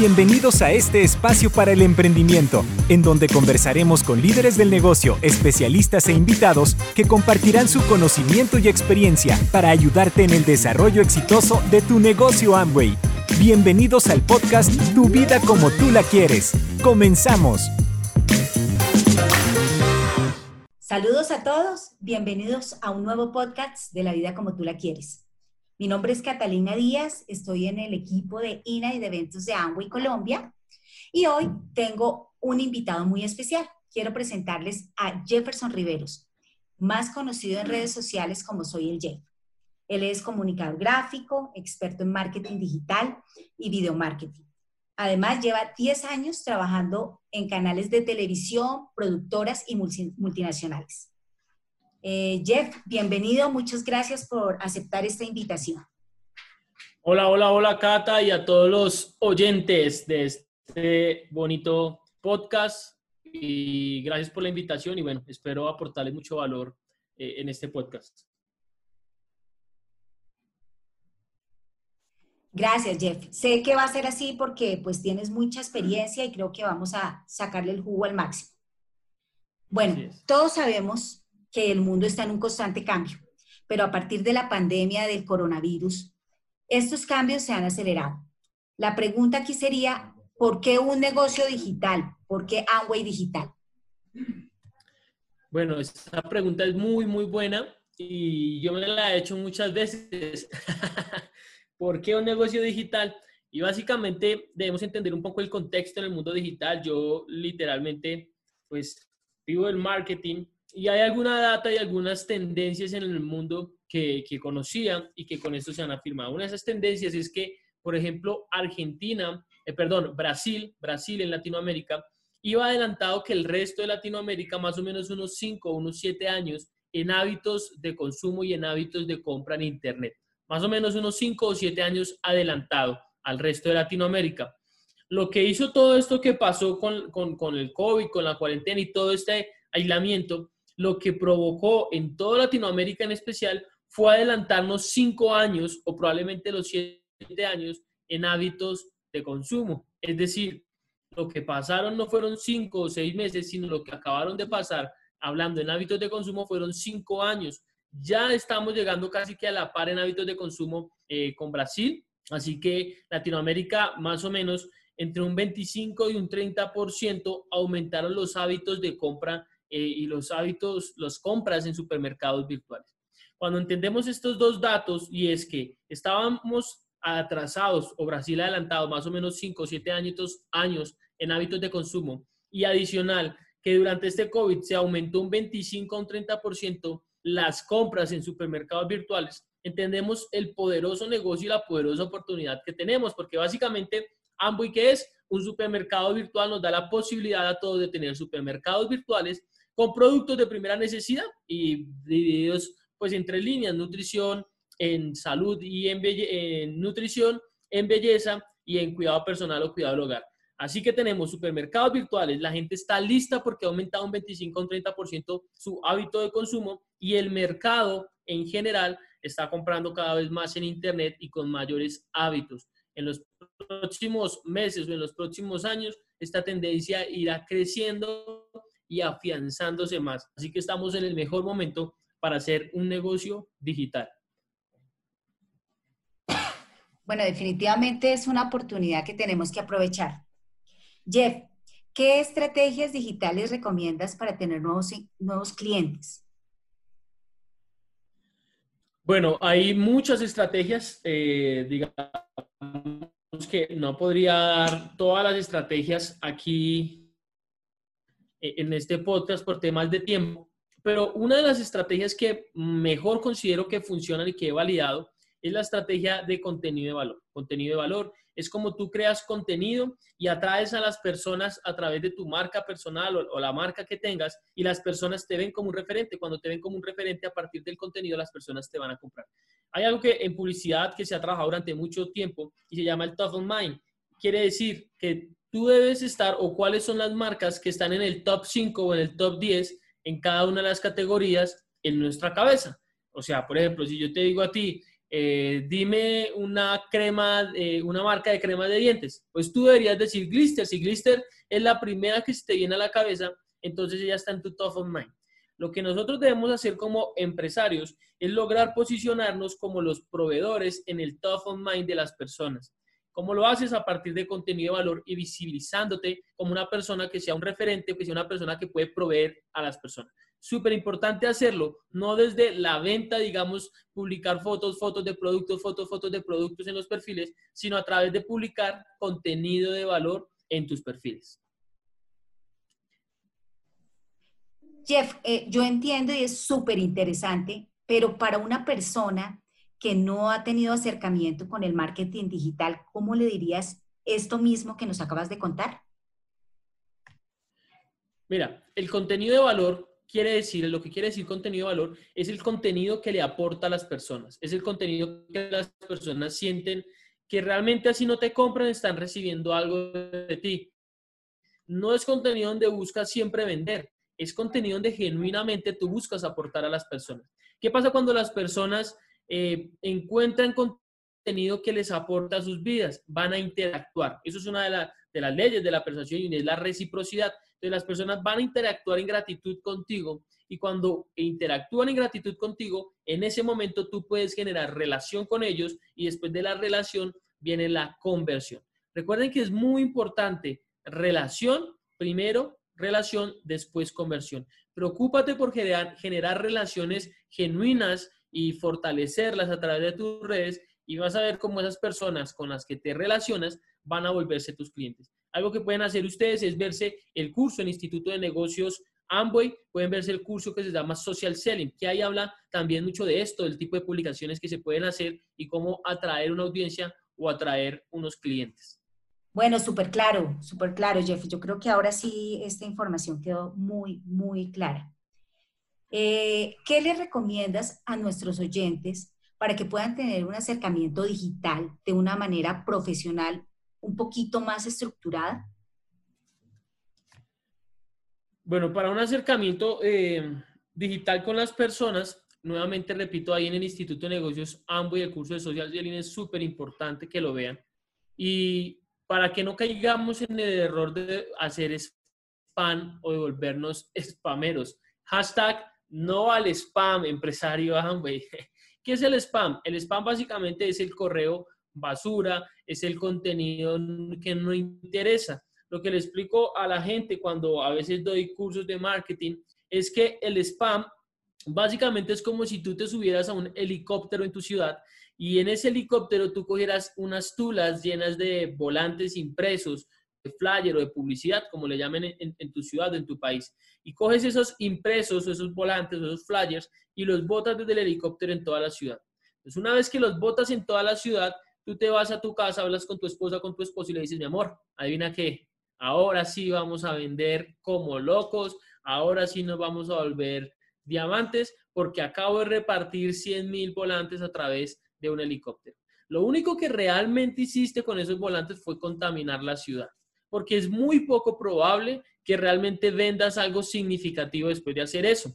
Bienvenidos a este espacio para el emprendimiento, en donde conversaremos con líderes del negocio, especialistas e invitados que compartirán su conocimiento y experiencia para ayudarte en el desarrollo exitoso de tu negocio Amway. Bienvenidos al podcast Tu vida como tú la quieres. Comenzamos. Saludos a todos, bienvenidos a un nuevo podcast de La vida como tú la quieres. Mi nombre es Catalina Díaz, estoy en el equipo de INA y de eventos de Amway Colombia y hoy tengo un invitado muy especial. Quiero presentarles a Jefferson Riveros, más conocido en redes sociales como Soy el Jeff. Él es comunicador gráfico, experto en marketing digital y video marketing. Además, lleva 10 años trabajando en canales de televisión, productoras y multinacionales. Eh, Jeff, bienvenido, muchas gracias por aceptar esta invitación. Hola, hola, hola Cata y a todos los oyentes de este bonito podcast y gracias por la invitación y bueno, espero aportarle mucho valor eh, en este podcast. Gracias, Jeff. Sé que va a ser así porque pues tienes mucha experiencia y creo que vamos a sacarle el jugo al máximo. Bueno, todos sabemos que el mundo está en un constante cambio, pero a partir de la pandemia del coronavirus, estos cambios se han acelerado. La pregunta aquí sería, ¿por qué un negocio digital? ¿Por qué Amway Digital? Bueno, esta pregunta es muy, muy buena y yo me la he hecho muchas veces. ¿Por qué un negocio digital? Y básicamente debemos entender un poco el contexto en el mundo digital. Yo literalmente, pues, vivo el marketing, y hay alguna data y algunas tendencias en el mundo que, que conocía y que con esto se han afirmado. Una de esas tendencias es que, por ejemplo, Argentina, eh, perdón, Brasil, Brasil en Latinoamérica, iba adelantado que el resto de Latinoamérica, más o menos unos 5 o unos 7 años, en hábitos de consumo y en hábitos de compra en Internet. Más o menos unos 5 o 7 años adelantado al resto de Latinoamérica. Lo que hizo todo esto que pasó con, con, con el COVID, con la cuarentena y todo este aislamiento, lo que provocó en toda Latinoamérica en especial fue adelantarnos cinco años o probablemente los siete años en hábitos de consumo. Es decir, lo que pasaron no fueron cinco o seis meses, sino lo que acabaron de pasar, hablando en hábitos de consumo, fueron cinco años. Ya estamos llegando casi que a la par en hábitos de consumo eh, con Brasil, así que Latinoamérica más o menos entre un 25 y un 30% aumentaron los hábitos de compra eh, y los hábitos, las compras en supermercados virtuales. Cuando entendemos estos dos datos y es que estábamos atrasados o Brasil adelantado más o menos 5 o 7 años, años en hábitos de consumo y adicional que durante este COVID se aumentó un 25 a un 30% las compras en supermercados virtuales, entendemos el poderoso negocio y la poderosa oportunidad que tenemos, porque básicamente Amway, que es un supermercado virtual, nos da la posibilidad a todos de tener supermercados virtuales con productos de primera necesidad y divididos pues entre líneas, nutrición, en salud y en, en nutrición, en belleza y en cuidado personal o cuidado del hogar. Así que tenemos supermercados virtuales, la gente está lista porque ha aumentado un 25 o un 30% su hábito de consumo y el mercado en general está comprando cada vez más en Internet y con mayores hábitos. En los próximos meses o en los próximos años, esta tendencia irá creciendo y afianzándose más. Así que estamos en el mejor momento para hacer un negocio digital. Bueno, definitivamente es una oportunidad que tenemos que aprovechar. Jeff, ¿qué estrategias digitales recomiendas para tener nuevos, nuevos clientes? Bueno, hay muchas estrategias, eh, digamos que no podría dar todas las estrategias aquí en este podcast por temas de tiempo, pero una de las estrategias que mejor considero que funcionan y que he validado es la estrategia de contenido de valor. Contenido de valor es como tú creas contenido y atraes a las personas a través de tu marca personal o, o, la marca que tengas y las personas te ven como un referente. Cuando te ven como un referente a partir del contenido, las personas te van a comprar. Hay algo que en publicidad que se ha trabajado durante mucho tiempo y se llama el top of mind. Quiere decir que tú debes estar o cuáles son las marcas que están en el top 5 o en el top 10 en cada una de las categorías en nuestra cabeza. O sea, por ejemplo, si yo te digo a ti, eh, dime una crema, eh, una marca de crema de dientes. Pues tú deberías decir Glister. Si Glister es la primera que se te viene a la cabeza, entonces ella está en tu top of mind. Lo que nosotros debemos hacer como empresarios es lograr posicionarnos como los proveedores en el top of mind de las personas. ¿Cómo lo haces? A partir de contenido de valor y visibilizándote como una persona que sea un referente, que sea una persona que puede proveer a las personas. Súper importante hacerlo, no desde la venta, digamos, publicar fotos, fotos de productos, fotos, fotos de productos en los perfiles, sino a través de publicar contenido de valor en tus perfiles. Jeff, eh, yo entiendo y es súper interesante, pero para una persona que no ha tenido acercamiento con el marketing digital, ¿cómo le dirías esto mismo que nos acabas de contar? Mira, el contenido de valor quiere decir, lo que quiere decir contenido de valor es el contenido que le aporta a las personas, es el contenido que las personas sienten que realmente así no te compran, están recibiendo algo de ti. No es contenido donde buscas siempre vender, es contenido donde genuinamente tú buscas aportar a las personas. ¿Qué pasa cuando las personas eh, encuentran contenido que les aporta a sus vidas? Van a interactuar. Eso es una de, las leyes de la persuasión y es la reciprocidad. Entonces las personas van a interactuar en gratitud contigo y cuando interactúan en gratitud contigo, en ese momento tú puedes generar relación con ellos y después de la relación viene la conversión. Recuerden que es muy importante relación primero relación, después conversión. Preocúpate por generar, generar relaciones genuinas y fortalecerlas a través de tus redes y vas a ver cómo esas personas con las que te relacionas van a volverse tus clientes. Algo que pueden hacer ustedes es verse el curso en Instituto de Negocios Amway, pueden verse el curso que se llama Social Selling, que ahí habla también mucho de esto, del tipo de publicaciones que se pueden hacer y cómo atraer una audiencia o atraer unos clientes. Bueno, súper claro, súper claro, Jeff. Yo creo que ahora sí esta información quedó muy, muy clara. Eh, ¿Qué le recomiendas a nuestros oyentes para que puedan tener un acercamiento digital de una manera profesional un poquito más estructurada? Bueno, para un acercamiento eh, digital con las personas, nuevamente repito, ahí en el Instituto de Negocios y el curso de Social Selling es súper importante que lo vean. Y para que no caigamos en el error de hacer spam o de volvernos spameros. Hashtag no al spam, empresario Amway. ¿Qué es el spam? El spam básicamente es el correo basura, es el contenido que no interesa. Lo que le explico a la gente cuando a veces doy cursos de marketing es que el spam básicamente es como si tú te subieras a un helicóptero en tu ciudad y en ese helicóptero tú cogieras unas tulas llenas de volantes impresos, flyer o de publicidad, como le llamen en, tu ciudad o en tu país, y coges esos impresos, esos volantes, esos flyers, y los botas desde el helicóptero en toda la ciudad. Entonces, una vez que los botas en toda la ciudad, tú te vas a tu casa, hablas con tu esposa, con tu esposo y le dices, mi amor, adivina qué, ahora sí vamos a vender como locos, ahora sí nos vamos a volver diamantes, porque acabo de repartir 100 mil volantes a través de un helicóptero. Lo único que realmente hiciste con esos volantes fue contaminar la ciudad, porque es muy poco probable que realmente vendas algo significativo después de hacer eso.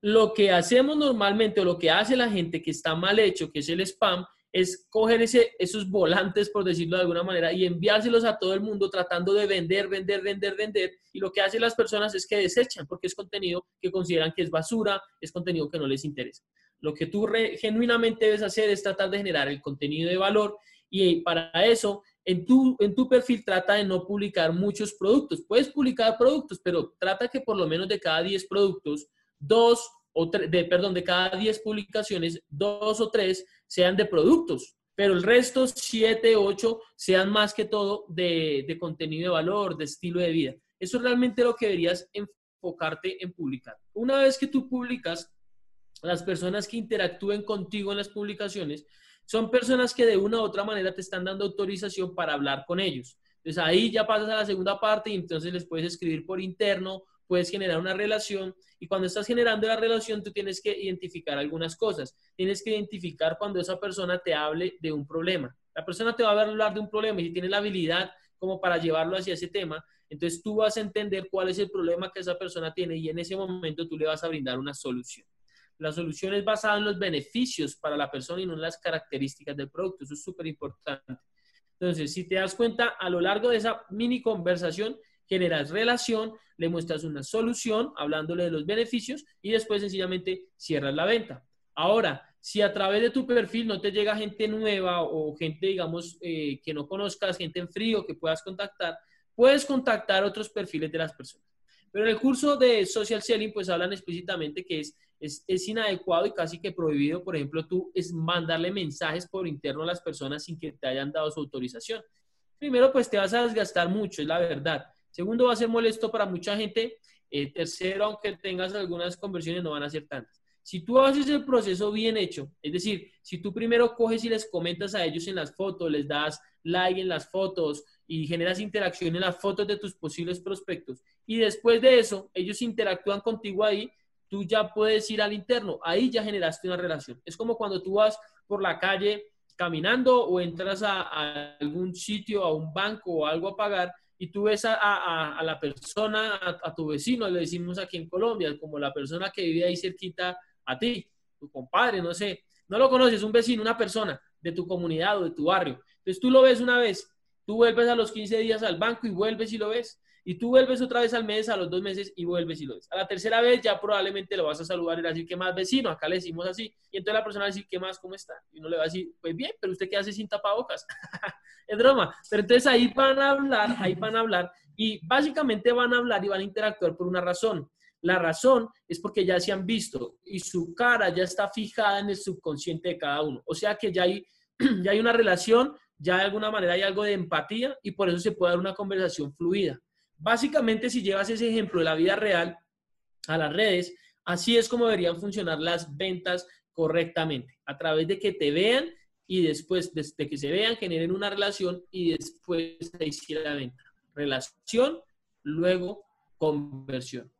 Lo que hacemos normalmente o lo que hace la gente que está mal hecho, que es el spam, es coger ese, esos volantes, por decirlo de alguna manera, y enviárselos a todo el mundo tratando de vender, vender, vender, vender. Y lo que hacen las personas es que desechan, porque es contenido que consideran que es basura, es contenido que no les interesa. Lo que tú genuinamente debes hacer es tratar de generar el contenido de valor y para eso en tu, en tu perfil trata de no publicar muchos productos. Puedes publicar productos, pero trata que por lo menos de cada 10 productos, dos o tres, de, perdón, de cada 10 publicaciones, dos o tres sean de productos, pero el resto, siete, ocho, sean más que todo de, de contenido de valor, de estilo de vida. Eso es realmente lo que deberías enfocarte en publicar. Una vez que tú publicas, las personas que interactúen contigo en las publicaciones, son personas que de una u otra manera te están dando autorización para hablar con ellos. Entonces ahí ya pasas a la segunda parte y entonces les puedes escribir por interno, puedes generar una relación y cuando estás generando la relación tú tienes que identificar algunas cosas. Tienes que identificar cuando esa persona te hable de un problema. La persona te va a hablar de un problema y si tienes la habilidad como para llevarlo hacia ese tema, entonces tú vas a entender cuál es el problema que esa persona tiene y en ese momento tú le vas a brindar una solución. La solución es basada en los beneficios para la persona y no en las características del producto. Eso es súper importante. Entonces, si te das cuenta, a lo largo de esa mini conversación, generas relación, le muestras una solución, hablándole de los beneficios y después sencillamente cierras la venta. Ahora, si a través de tu perfil no te llega gente nueva o gente, digamos, eh, que no conozcas, gente en frío que puedas contactar, puedes contactar otros perfiles de las personas. Pero en el curso de social selling, pues hablan explícitamente que es, es, inadecuado y casi que prohibido, por ejemplo, tú es mandarle mensajes por interno a las personas sin que te hayan dado su autorización. Primero, pues te vas a desgastar mucho, es la verdad. Segundo, va a ser molesto para mucha gente. Eh, tercero, aunque tengas algunas conversiones, no van a ser tantas. Si tú haces el proceso bien hecho, es decir, si tú primero coges y les comentas a ellos en las fotos, les das like en las fotos y generas interacción en las fotos de tus posibles prospectos, y después de eso, ellos interactúan contigo ahí, tú ya puedes ir al interno, ahí ya generaste una relación. Es como cuando tú vas por la calle caminando o entras a, algún sitio, a un banco o algo a pagar y tú ves a, la persona, a, tu vecino, le decimos aquí en Colombia, como la persona que vive ahí cerquita a ti, tu compadre, no sé, no lo conoces, un vecino, una persona de tu comunidad o de tu barrio. Entonces tú lo ves una vez, tú vuelves a los 15 días al banco y vuelves y lo ves. Y tú vuelves otra vez al mes, a los dos meses y vuelves y lo ves. A la tercera vez ya probablemente lo vas a saludar y le vas a decir, ¿qué más vecino? Acá le decimos así. Y entonces la persona va a decir, ¿qué más? ¿Cómo está? Y uno le va a decir, pues bien, pero usted qué hace sin tapabocas. es broma. Pero entonces ahí van a hablar, ahí van a hablar y básicamente van a hablar y van a interactuar por una razón. La razón es porque ya se han visto y su cara ya está fijada en el subconsciente de cada uno. O sea que ya hay, ya hay una relación, ya de alguna manera hay algo de empatía y por eso se puede dar una conversación fluida. Básicamente, si llevas ese ejemplo de la vida real a las redes, así es como deberían funcionar las ventas correctamente, a través de que te vean y después de que se vean, generen una relación y después se hiciera la venta. Relación, luego conversión.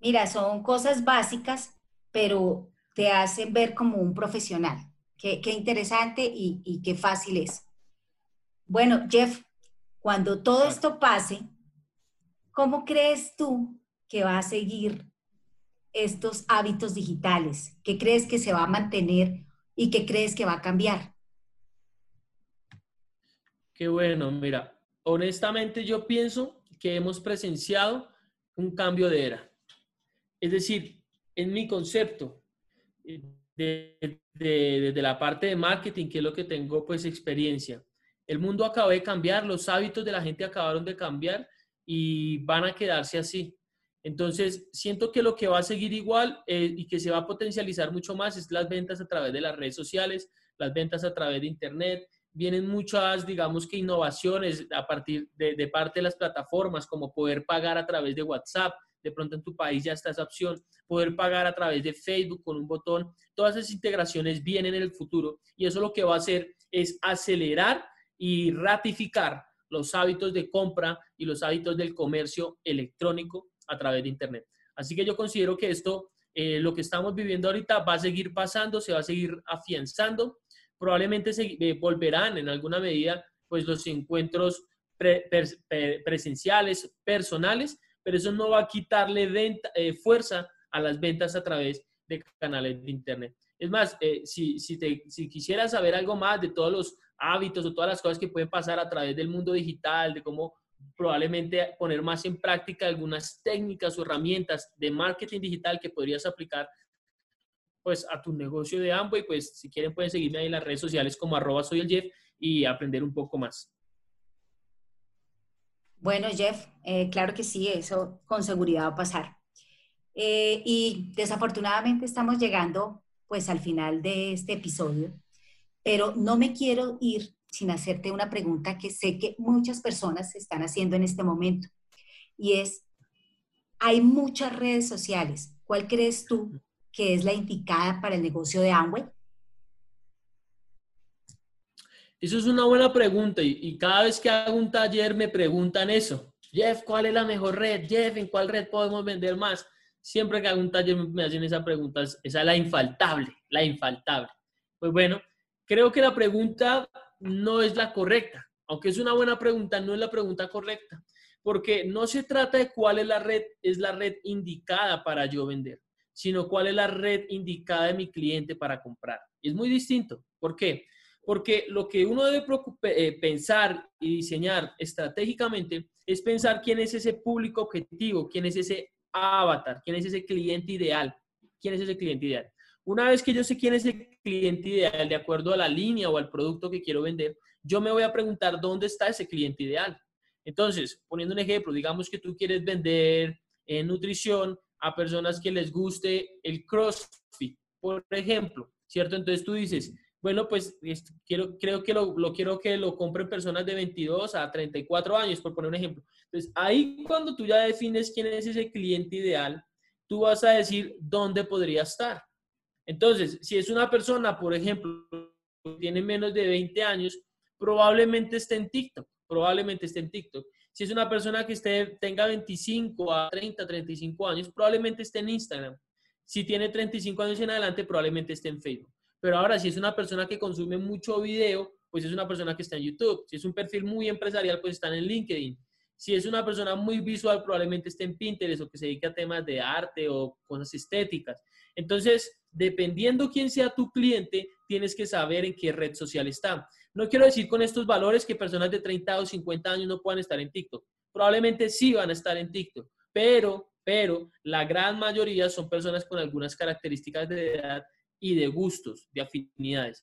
Mira, son cosas básicas, pero te hacen ver como un profesional. Qué, interesante y, y, qué fácil es. Bueno, Jeff, cuando todo esto pase, ¿cómo crees tú que va a seguir estos hábitos digitales? ¿Qué crees que se va a mantener y qué crees que va a cambiar? Qué bueno, mira, honestamente yo pienso que hemos presenciado un cambio de era. Es decir, en mi concepto, desde eh, de, la parte de marketing, que es lo que tengo pues experiencia, el mundo acabó de cambiar, los hábitos de la gente acabaron de cambiar y van a quedarse así. Entonces, siento que lo que va a seguir igual eh, y que se va a potencializar mucho más es las ventas a través de las redes sociales, las ventas a través de Internet. Vienen muchas, digamos que innovaciones a partir de, de parte de las plataformas, como poder pagar a través de WhatsApp, de pronto en tu país ya está esa opción, poder pagar a través de Facebook con un botón, todas esas integraciones vienen en el futuro y eso lo que va a hacer es acelerar y ratificar los hábitos de compra y los hábitos del comercio electrónico a través de Internet. Así que yo considero que esto, eh, lo que estamos viviendo ahorita, va a seguir pasando, se va a seguir afianzando. Probablemente se, eh, volverán en alguna medida pues los encuentros presenciales, personales, pero eso no va a quitarle eh, fuerza a las ventas a través de canales de Internet. Es más, eh, si, si, si quisieras saber algo más de todos los hábitos o todas las cosas que pueden pasar a través del mundo digital, de cómo probablemente poner más en práctica algunas técnicas o herramientas de marketing digital que podrías aplicar pues a tu negocio de y pues si quieren pueden seguirme ahí en las redes sociales como arroba soy el Jeff y aprender un poco más. Bueno, Jeff, eh, claro que sí, eso con seguridad va a pasar. Eh, y desafortunadamente estamos llegando pues al final de este episodio, pero no me quiero ir sin hacerte una pregunta que sé que muchas personas están haciendo en este momento. Y es, hay muchas redes sociales. ¿Cuál crees tú que es la indicada para el negocio de Amway? Eso es una buena pregunta y, cada vez que hago un taller me preguntan eso. Jeff, ¿cuál es la mejor red? Jeff, ¿en cuál red podemos vender más? Siempre que hago un taller me hacen esa pregunta. Esa es la infaltable, la infaltable. Pues bueno, creo que la pregunta no es la correcta. Aunque es una buena pregunta, no es la pregunta correcta. Porque no se trata de cuál es la red, es la red indicada para yo vender. sino cuál es la red indicada de mi cliente para comprar. Es muy distinto. ¿Por qué? Lo que uno debe eh, pensar y diseñar estratégicamente es pensar quién es ese público objetivo, quién es ese avatar, quién es ese cliente ideal, quién es ese cliente ideal. Una vez que yo sé quién es el cliente ideal de acuerdo a la línea o al producto que quiero vender, yo me voy a preguntar dónde está ese cliente ideal. Entonces, poniendo un ejemplo, digamos que tú quieres vender en nutrición a personas que les guste el CrossFit, por ejemplo, ¿cierto? Entonces tú dices, bueno, pues quiero, creo que lo, quiero que lo compren personas de 22 a 34 años, por poner un ejemplo. Entonces, ahí cuando tú ya defines quién es ese cliente ideal, tú vas a decir dónde podría estar. Entonces, si es una persona, por ejemplo, que tiene menos de 20 años, probablemente esté en TikTok, probablemente esté en TikTok. Si es una persona que tenga 25 a 30, 35 años, probablemente esté en Instagram. Si tiene 35 años en adelante, probablemente esté en Facebook. Pero ahora, si es una persona que consume mucho video, pues es una persona que está en YouTube. Si es un perfil muy empresarial, pues está en LinkedIn. Si es una persona muy visual, probablemente esté en Pinterest o que se dedique a temas de arte o cosas estéticas. Entonces, dependiendo quién sea tu cliente, tienes que saber en qué red social está. No quiero decir con estos valores que personas de 30 o 50 años no puedan estar en TikTok. Probablemente sí van a estar en TikTok, pero, pero la gran mayoría son personas con algunas características de edad y de gustos, de afinidades.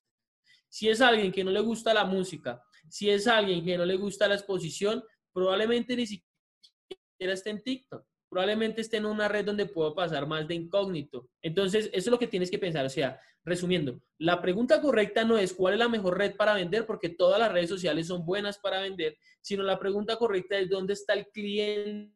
Si es alguien que no le gusta la música, si es alguien que no le gusta la exposición, probablemente ni siquiera esté en TikTok. Probablemente esté en una red donde puedo pasar más de incógnito. Entonces, eso es lo que tienes que pensar. O sea, resumiendo, la pregunta correcta no es cuál es la mejor red para vender, porque todas las redes sociales son buenas para vender, sino la pregunta correcta es dónde está el cliente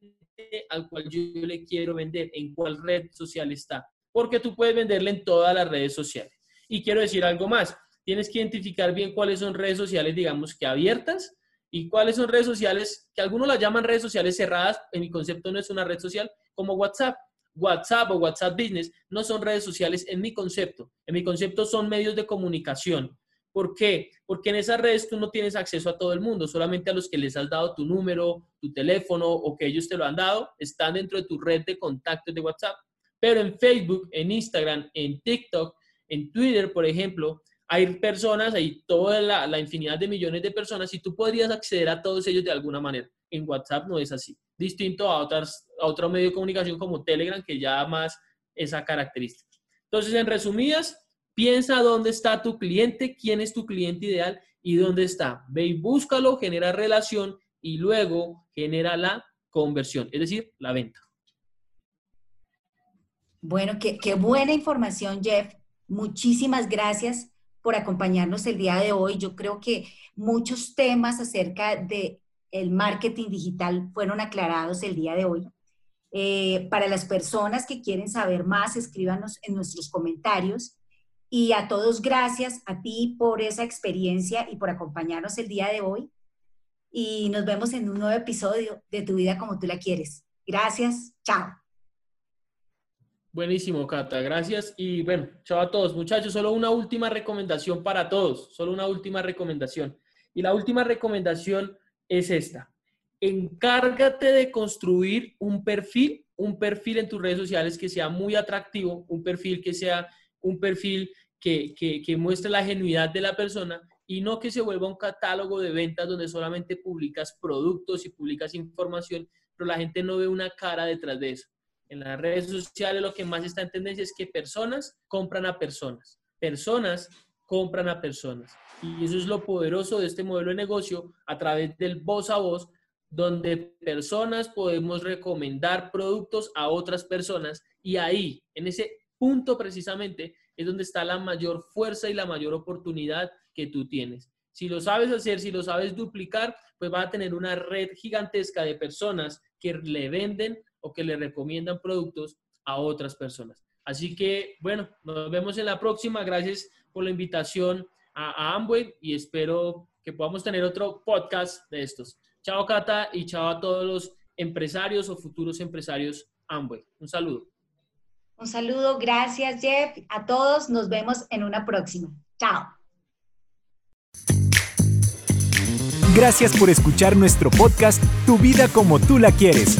al cual yo le quiero vender, en cuál red social está porque tú puedes venderle en todas las redes sociales. Y quiero decir algo más, tienes que identificar bien cuáles son redes sociales, digamos que abiertas, y cuáles son redes sociales, que algunos las llaman redes sociales cerradas, en mi concepto no es una red social, como WhatsApp. WhatsApp o WhatsApp Business no son redes sociales en mi concepto. En mi concepto son medios de comunicación. ¿Por qué? Porque en esas redes tú no tienes acceso a todo el mundo, solamente a los que les has dado tu número, tu teléfono o que ellos te lo han dado, están dentro de tu red de contactos de WhatsApp. Pero en Facebook, en Instagram, en TikTok, en Twitter, por ejemplo, hay personas, hay toda la, infinidad de millones de personas y tú podrías acceder a todos ellos de alguna manera. En WhatsApp no es así. Distinto a, otras, a otro medio de comunicación como Telegram, que ya más esa característica. Entonces, en resumidas, piensa dónde está tu cliente, quién es tu cliente ideal y dónde está. Ve y búscalo, genera relación y luego genera la conversión, es decir, la venta. Bueno, qué, buena información, Jeff. Muchísimas gracias por acompañarnos el día de hoy. Yo creo que muchos temas acerca de el marketing digital fueron aclarados el día de hoy. Eh, para las personas que quieren saber más, escríbanos en nuestros comentarios. Y a todos, gracias a ti por esa experiencia y por acompañarnos el día de hoy. Y nos vemos en un nuevo episodio de Tu vida como tú la quieres. Gracias. Chao. Buenísimo, Cata, gracias. Y bueno, chao a todos. Muchachos, solo una última recomendación para todos, solo una última recomendación. Y la última recomendación es esta. Encárgate de construir un perfil, un perfil en tus redes sociales que sea muy atractivo, un perfil que sea un perfil que, que, que muestre la genuidad de la persona y no que se vuelva un catálogo de ventas donde solamente publicas productos y publicas información, pero la gente no ve una cara detrás de eso. En las redes sociales lo que más está en tendencia es que personas compran a personas. Personas compran a personas. Y eso es lo poderoso de este modelo de negocio a través del voz a voz, donde personas podemos recomendar productos a otras personas y ahí, en ese punto precisamente, es donde está la mayor fuerza y la mayor oportunidad que tú tienes. Si lo sabes hacer, si lo sabes duplicar, pues va a tener una red gigantesca de personas que le venden o que le recomiendan productos a otras personas. Así que, bueno, nos vemos en la próxima. Gracias por la invitación a, Amway y espero que podamos tener otro podcast de estos. Chao, Cata, y chao a todos los empresarios o futuros empresarios Amway. Un saludo. Un saludo, gracias Jeff. A todos nos vemos en una próxima. Chao. Gracias por escuchar nuestro podcast Tu vida como tú la quieres.